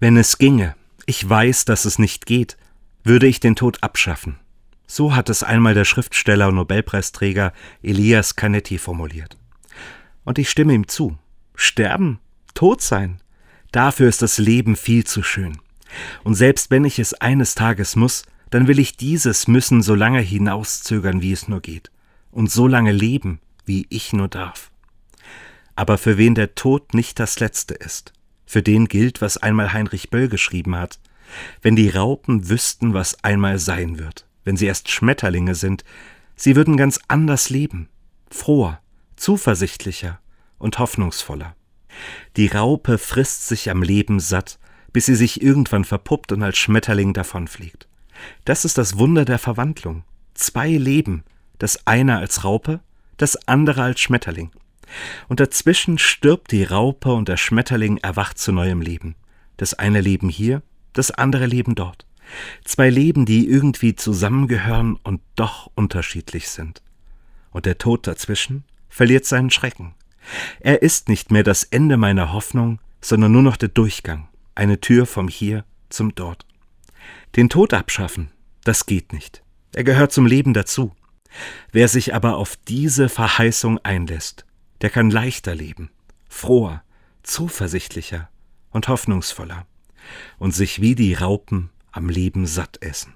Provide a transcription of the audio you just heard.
Wenn es ginge, ich weiß, dass es nicht geht, würde ich den Tod abschaffen. So hat es einmal der Schriftsteller und Nobelpreisträger Elias Canetti formuliert. Und ich stimme ihm zu. Sterben, tot sein, dafür ist das Leben viel zu schön. Und selbst wenn ich es eines Tages muss, dann will ich dieses Müssen so lange hinauszögern, wie es nur geht, und so lange leben, wie ich nur darf. Aber für wen der Tod nicht das Letzte ist, für den gilt, was einmal Heinrich Böll geschrieben hat. Wenn die Raupen wüssten, was einmal sein wird, wenn sie erst Schmetterlinge sind, sie würden ganz anders leben, froher, zuversichtlicher und hoffnungsvoller. Die Raupe frisst sich am Leben satt, bis sie sich irgendwann verpuppt und als Schmetterling davonfliegt. Das ist das Wunder der Verwandlung. Zwei Leben, das eine als Raupe, das andere als Schmetterling und dazwischen stirbt die Raupe und der Schmetterling erwacht zu neuem Leben. Das eine Leben hier, das andere Leben dort. Zwei Leben, die irgendwie zusammengehören und doch unterschiedlich sind. Und der Tod dazwischen verliert seinen Schrecken. Er ist nicht mehr das Ende meiner Hoffnung, sondern nur noch der Durchgang, eine Tür vom Hier zum Dort. Den Tod abschaffen, das geht nicht. Er gehört zum Leben dazu. Wer sich aber auf diese Verheißung einlässt, der kann leichter leben, froher, zuversichtlicher und hoffnungsvoller und sich wie die Raupen am Leben satt essen.